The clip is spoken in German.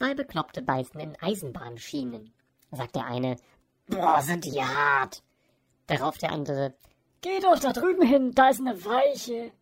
Zwei Bekloppte beißen in Eisenbahnschienen. Sagt der eine, boah, sind die hart. Darauf der andere, Geh doch da drüben hin, da ist eine Weiche.